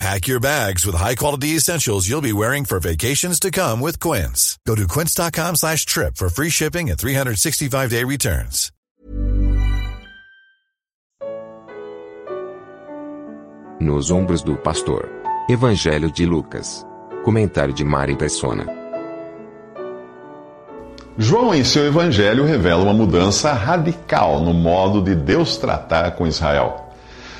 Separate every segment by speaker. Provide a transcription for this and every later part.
Speaker 1: Pack your bags with high-quality essentials you'll be wearing for vacations to come with Quince. Go to quince.com slash trip for free shipping and 365-day returns.
Speaker 2: Nos ombros do pastor. Evangelho de Lucas. Comentário de Mari Persona.
Speaker 3: João, em seu evangelho, revela uma mudança radical no modo de Deus tratar com Israel.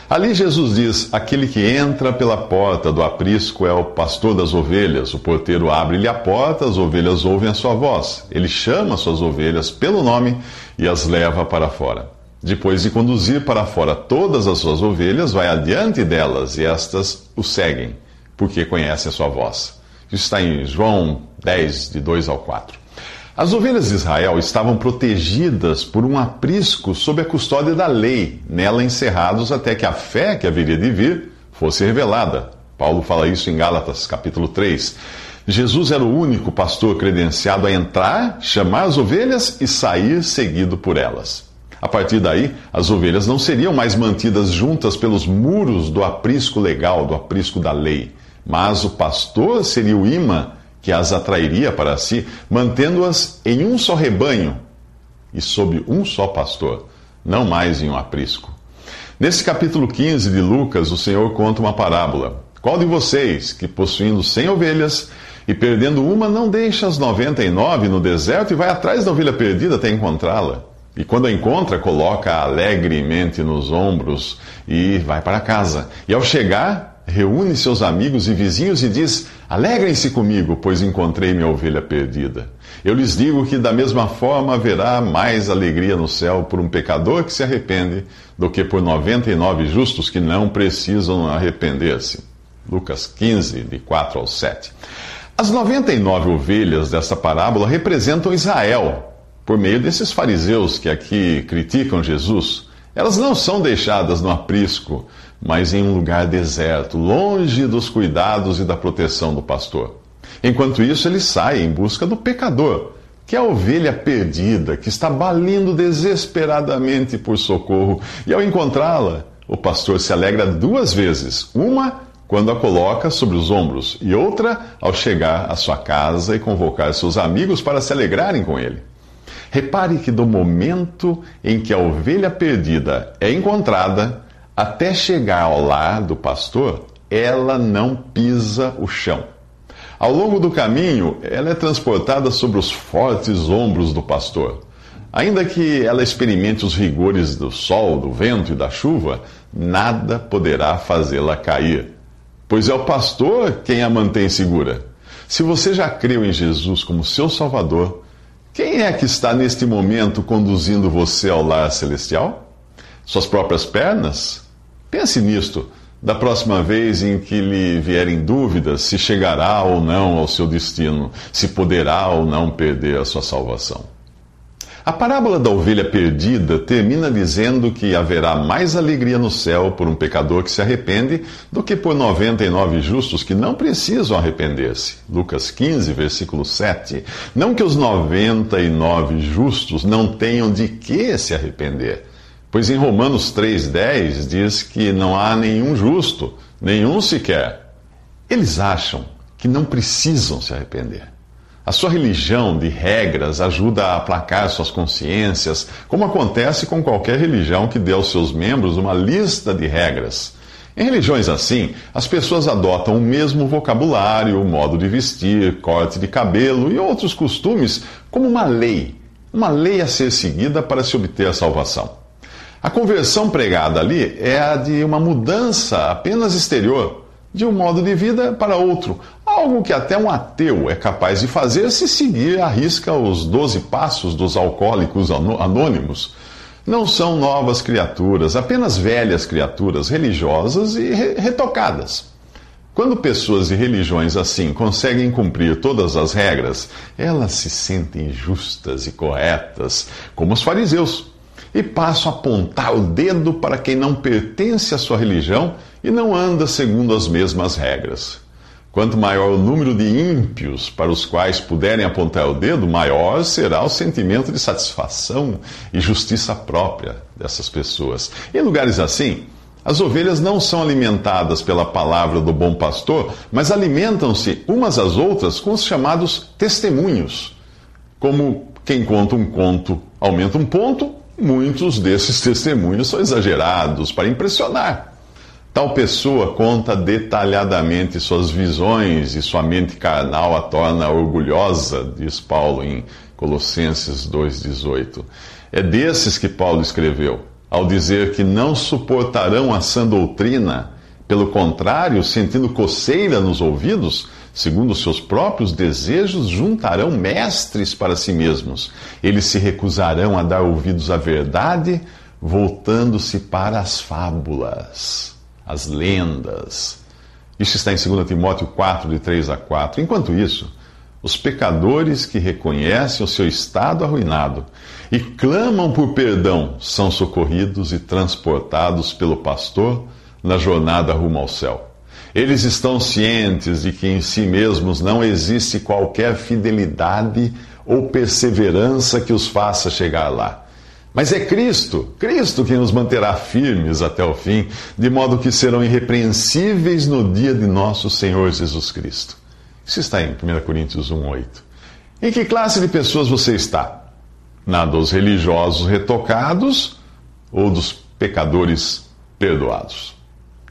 Speaker 3: Ali Jesus diz: Aquele que entra pela porta do aprisco é o pastor das ovelhas. O porteiro abre-lhe a porta, as ovelhas ouvem a sua voz. Ele chama suas ovelhas pelo nome e as leva para fora. Depois de conduzir para fora todas as suas ovelhas, vai adiante delas e estas o seguem, porque conhecem a sua voz. Isso está em João 10, de 2 ao 4. As ovelhas de Israel estavam protegidas por um aprisco sob a custódia da lei, nela encerrados até que a fé que haveria de vir fosse revelada. Paulo fala isso em Gálatas, capítulo 3. Jesus era o único pastor credenciado a entrar, chamar as ovelhas e sair seguido por elas. A partir daí, as ovelhas não seriam mais mantidas juntas pelos muros do aprisco legal, do aprisco da lei, mas o pastor seria o imã que as atrairia para si, mantendo-as em um só rebanho e sob um só pastor, não mais em um aprisco. Nesse capítulo 15 de Lucas, o Senhor conta uma parábola. Qual de vocês, que possuindo cem ovelhas e perdendo uma, não deixa as noventa e nove no deserto e vai atrás da ovelha perdida até encontrá-la? E quando a encontra, coloca alegremente nos ombros e vai para casa. E ao chegar, reúne seus amigos e vizinhos e diz: Alegrem-se comigo, pois encontrei minha ovelha perdida. Eu lhes digo que da mesma forma haverá mais alegria no céu por um pecador que se arrepende do que por 99 justos que não precisam arrepender-se. Lucas 15, de 4 ao 7. As 99 ovelhas desta parábola representam Israel, por meio desses fariseus que aqui criticam Jesus. Elas não são deixadas no aprisco mas em um lugar deserto, longe dos cuidados e da proteção do pastor. Enquanto isso, ele sai em busca do pecador, que é a ovelha perdida, que está balindo desesperadamente por socorro, e ao encontrá-la, o pastor se alegra duas vezes: uma quando a coloca sobre os ombros, e outra ao chegar à sua casa e convocar seus amigos para se alegrarem com ele. Repare que do momento em que a ovelha perdida é encontrada, até chegar ao lar do pastor, ela não pisa o chão. Ao longo do caminho, ela é transportada sobre os fortes ombros do pastor. Ainda que ela experimente os rigores do sol, do vento e da chuva, nada poderá fazê-la cair, pois é o pastor quem a mantém segura. Se você já creu em Jesus como seu Salvador, quem é que está neste momento conduzindo você ao lar celestial? Suas próprias pernas? Pense nisto da próxima vez em que lhe vierem dúvidas se chegará ou não ao seu destino, se poderá ou não perder a sua salvação. A parábola da ovelha perdida termina dizendo que haverá mais alegria no céu por um pecador que se arrepende do que por 99 justos que não precisam arrepender-se. Lucas 15, versículo 7. Não que os 99 justos não tenham de que se arrepender Pois em Romanos 3,10 diz que não há nenhum justo, nenhum sequer. Eles acham que não precisam se arrepender. A sua religião de regras ajuda a aplacar suas consciências, como acontece com qualquer religião que dê aos seus membros uma lista de regras. Em religiões assim, as pessoas adotam o mesmo vocabulário, modo de vestir, corte de cabelo e outros costumes como uma lei, uma lei a ser seguida para se obter a salvação. A conversão pregada ali é a de uma mudança apenas exterior, de um modo de vida para outro, algo que até um ateu é capaz de fazer se seguir à risca os doze passos dos alcoólicos anônimos. Não são novas criaturas, apenas velhas criaturas religiosas e retocadas. Quando pessoas de religiões assim conseguem cumprir todas as regras, elas se sentem justas e corretas, como os fariseus, e passam a apontar o dedo para quem não pertence à sua religião e não anda segundo as mesmas regras. Quanto maior o número de ímpios para os quais puderem apontar o dedo, maior será o sentimento de satisfação e justiça própria dessas pessoas. Em lugares assim, as ovelhas não são alimentadas pela palavra do bom pastor, mas alimentam-se umas às outras com os chamados testemunhos. Como quem conta um conto aumenta um ponto, muitos desses testemunhos são exagerados para impressionar. Tal pessoa conta detalhadamente suas visões e sua mente carnal a torna orgulhosa, diz Paulo em Colossenses 2,18. É desses que Paulo escreveu ao dizer que não suportarão a sã doutrina, pelo contrário, sentindo coceira nos ouvidos, segundo seus próprios desejos, juntarão mestres para si mesmos. Eles se recusarão a dar ouvidos à verdade, voltando-se para as fábulas, as lendas. Isso está em 2 Timóteo 4, de 3 a 4. Enquanto isso, os pecadores que reconhecem o seu estado arruinado e clamam por perdão são socorridos e transportados pelo pastor na jornada rumo ao céu. Eles estão cientes de que em si mesmos não existe qualquer fidelidade ou perseverança que os faça chegar lá. Mas é Cristo, Cristo quem nos manterá firmes até o fim, de modo que serão irrepreensíveis no dia de nosso Senhor Jesus Cristo. Isso está em 1 Coríntios 1,8. Em que classe de pessoas você está? Na dos religiosos retocados ou dos pecadores perdoados?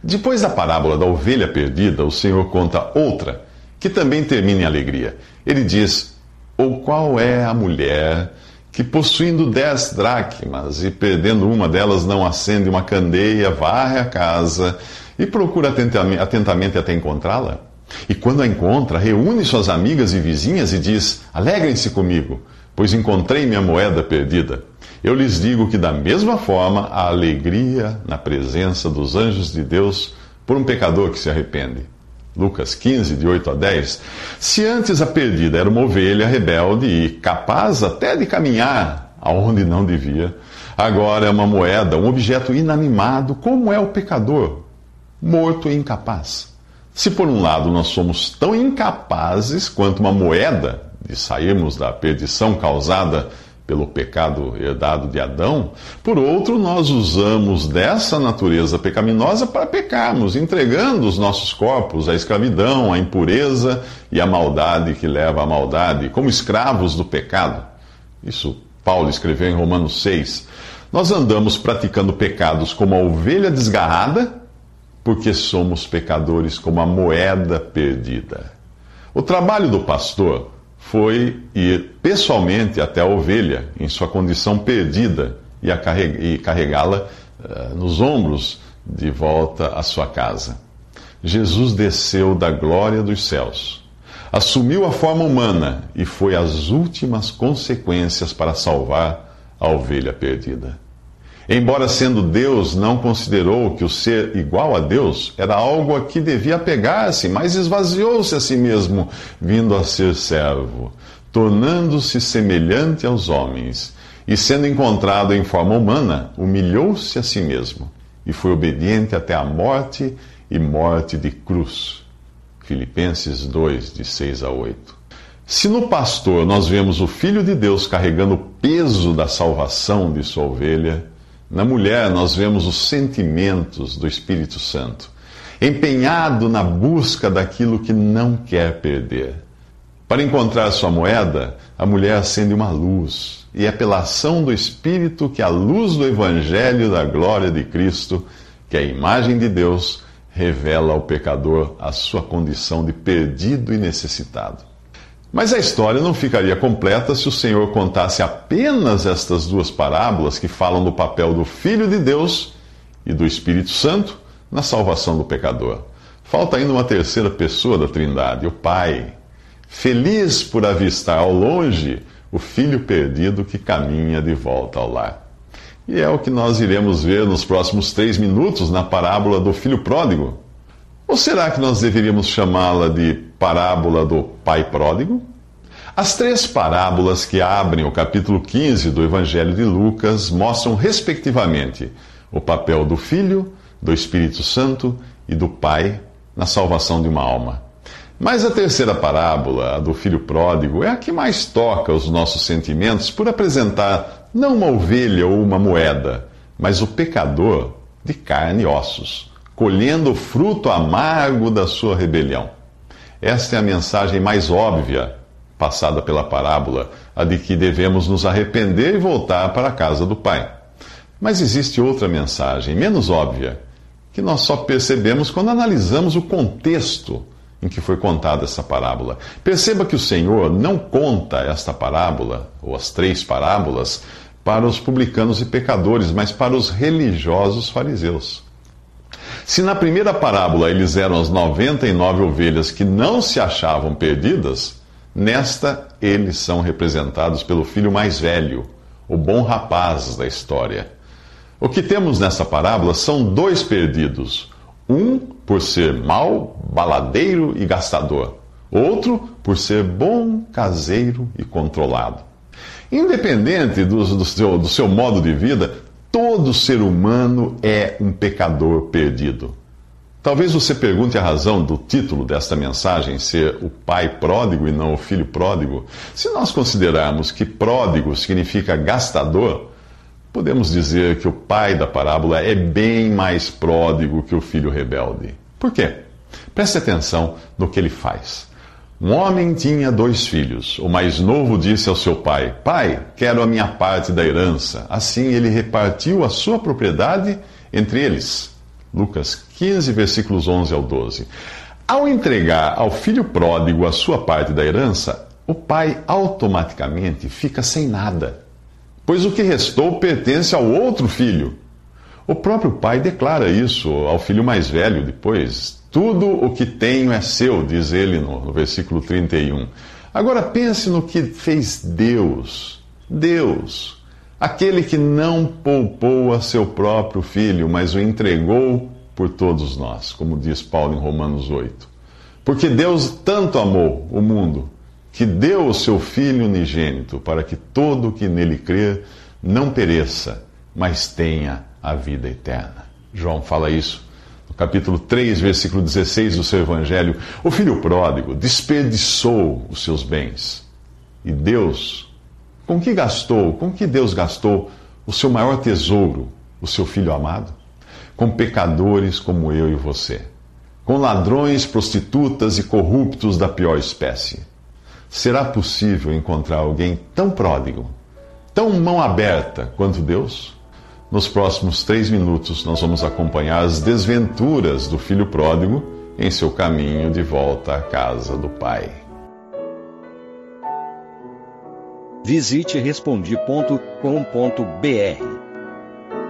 Speaker 3: Depois da parábola da ovelha perdida, o Senhor conta outra, que também termina em alegria. Ele diz: Ou qual é a mulher que, possuindo dez dracmas e perdendo uma delas, não acende uma candeia, varre a casa e procura atentamente até encontrá-la? E quando a encontra, reúne suas amigas e vizinhas e diz: Alegrem-se comigo, pois encontrei minha moeda perdida. Eu lhes digo que, da mesma forma, há alegria na presença dos anjos de Deus por um pecador que se arrepende. Lucas 15, de 8 a 10. Se antes a perdida era uma ovelha rebelde e capaz até de caminhar aonde não devia, agora é uma moeda, um objeto inanimado, como é o pecador, morto e incapaz. Se por um lado nós somos tão incapazes quanto uma moeda de sairmos da perdição causada pelo pecado herdado de Adão, por outro, nós usamos dessa natureza pecaminosa para pecarmos, entregando os nossos corpos à escravidão, à impureza e à maldade que leva à maldade, como escravos do pecado. Isso Paulo escreveu em Romanos 6. Nós andamos praticando pecados como a ovelha desgarrada porque somos pecadores como a moeda perdida. O trabalho do pastor foi ir pessoalmente até a ovelha, em sua condição perdida, e, carregá-la uh, nos ombros de volta à sua casa. Jesus desceu da glória dos céus, assumiu a forma humana e foi às últimas consequências para salvar a ovelha perdida. Embora sendo Deus, não considerou que o ser igual a Deus era algo a que devia apegar-se, mas esvaziou-se a si mesmo, vindo a ser servo, tornando-se semelhante aos homens. E sendo encontrado em forma humana, humilhou-se a si mesmo e foi obediente até a morte e morte de cruz. Filipenses 2, de 6 a 8. Se no pastor nós vemos o Filho de Deus carregando o peso da salvação de sua ovelha, na mulher, nós vemos os sentimentos do Espírito Santo, empenhado na busca daquilo que não quer perder. Para encontrar sua moeda, a mulher acende uma luz, e é pela ação do Espírito que a luz do Evangelho da glória de Cristo, que é a imagem de Deus, revela ao pecador a sua condição de perdido e necessitado. Mas a história não ficaria completa se o Senhor contasse apenas estas duas parábolas que falam do papel do Filho de Deus e do Espírito Santo na salvação do pecador. Falta ainda uma terceira pessoa da Trindade, o Pai, feliz por avistar ao longe o filho perdido que caminha de volta ao lar. E é o que nós iremos ver nos próximos três minutos na parábola do filho pródigo. Ou será que nós deveríamos chamá-la de parábola do pai pródigo? As três parábolas que abrem o capítulo 15 do Evangelho de Lucas mostram, respectivamente, o papel do Filho, do Espírito Santo e do Pai na salvação de uma alma. Mas a terceira parábola, a do filho pródigo, é a que mais toca os nossos sentimentos por apresentar não uma ovelha ou uma moeda, mas o pecador de carne e ossos, colhendo o fruto amargo da sua rebelião. Esta é a mensagem mais óbvia passada pela parábola, a de que devemos nos arrepender e voltar para a casa do Pai. Mas existe outra mensagem, menos óbvia, que nós só percebemos quando analisamos o contexto em que foi contada essa parábola. Perceba que o Senhor não conta esta parábola, ou as três parábolas, para os publicanos e pecadores, mas para os religiosos fariseus. Se na primeira parábola eles eram as 99 ovelhas que não se achavam perdidas, nesta eles são representados pelo filho mais velho, o bom rapaz da história. O que temos nessa parábola são dois perdidos. Um por ser mau, baladeiro e gastador. Outro por ser bom, caseiro e controlado. Independente do, do, seu, do seu modo de vida, todo ser humano é um pecador perdido. Talvez você pergunte a razão do título desta mensagem ser o pai pródigo e não o filho pródigo. Se nós considerarmos que pródigo significa gastador, podemos dizer que o pai da parábola é bem mais pródigo que o filho rebelde. Por quê? Preste atenção no que ele faz. Um homem tinha dois filhos. O mais novo disse ao seu pai: Pai, quero a minha parte da herança. Assim ele repartiu a sua propriedade entre eles. Lucas 15, versículos 11 ao 12. Ao entregar ao filho pródigo a sua parte da herança, o pai automaticamente fica sem nada pois o que restou pertence ao outro filho. O próprio pai declara isso ao filho mais velho depois. Tudo o que tenho é seu, diz ele no, no versículo 31. Agora pense no que fez Deus. Deus, aquele que não poupou a seu próprio filho, mas o entregou por todos nós, como diz Paulo em Romanos 8. Porque Deus tanto amou o mundo que deu o seu Filho unigênito, para que todo o que nele crer não pereça, mas tenha a vida eterna. João fala isso no capítulo 3, versículo 16 do seu Evangelho. O filho pródigo desperdiçou os seus bens. E Deus, com que gastou, com que Deus gastou o seu maior tesouro, o seu filho amado? Com pecadores como eu e você. Com ladrões, prostitutas e corruptos da pior espécie Será possível encontrar alguém tão pródigo, tão mão aberta quanto Deus? Nos próximos três minutos, nós vamos acompanhar as desventuras do filho pródigo em seu caminho de volta à casa do Pai.
Speaker 4: Visite Respondi.com.br.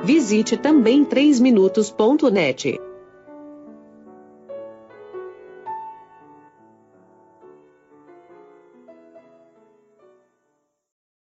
Speaker 5: Visite também 3minutos.net.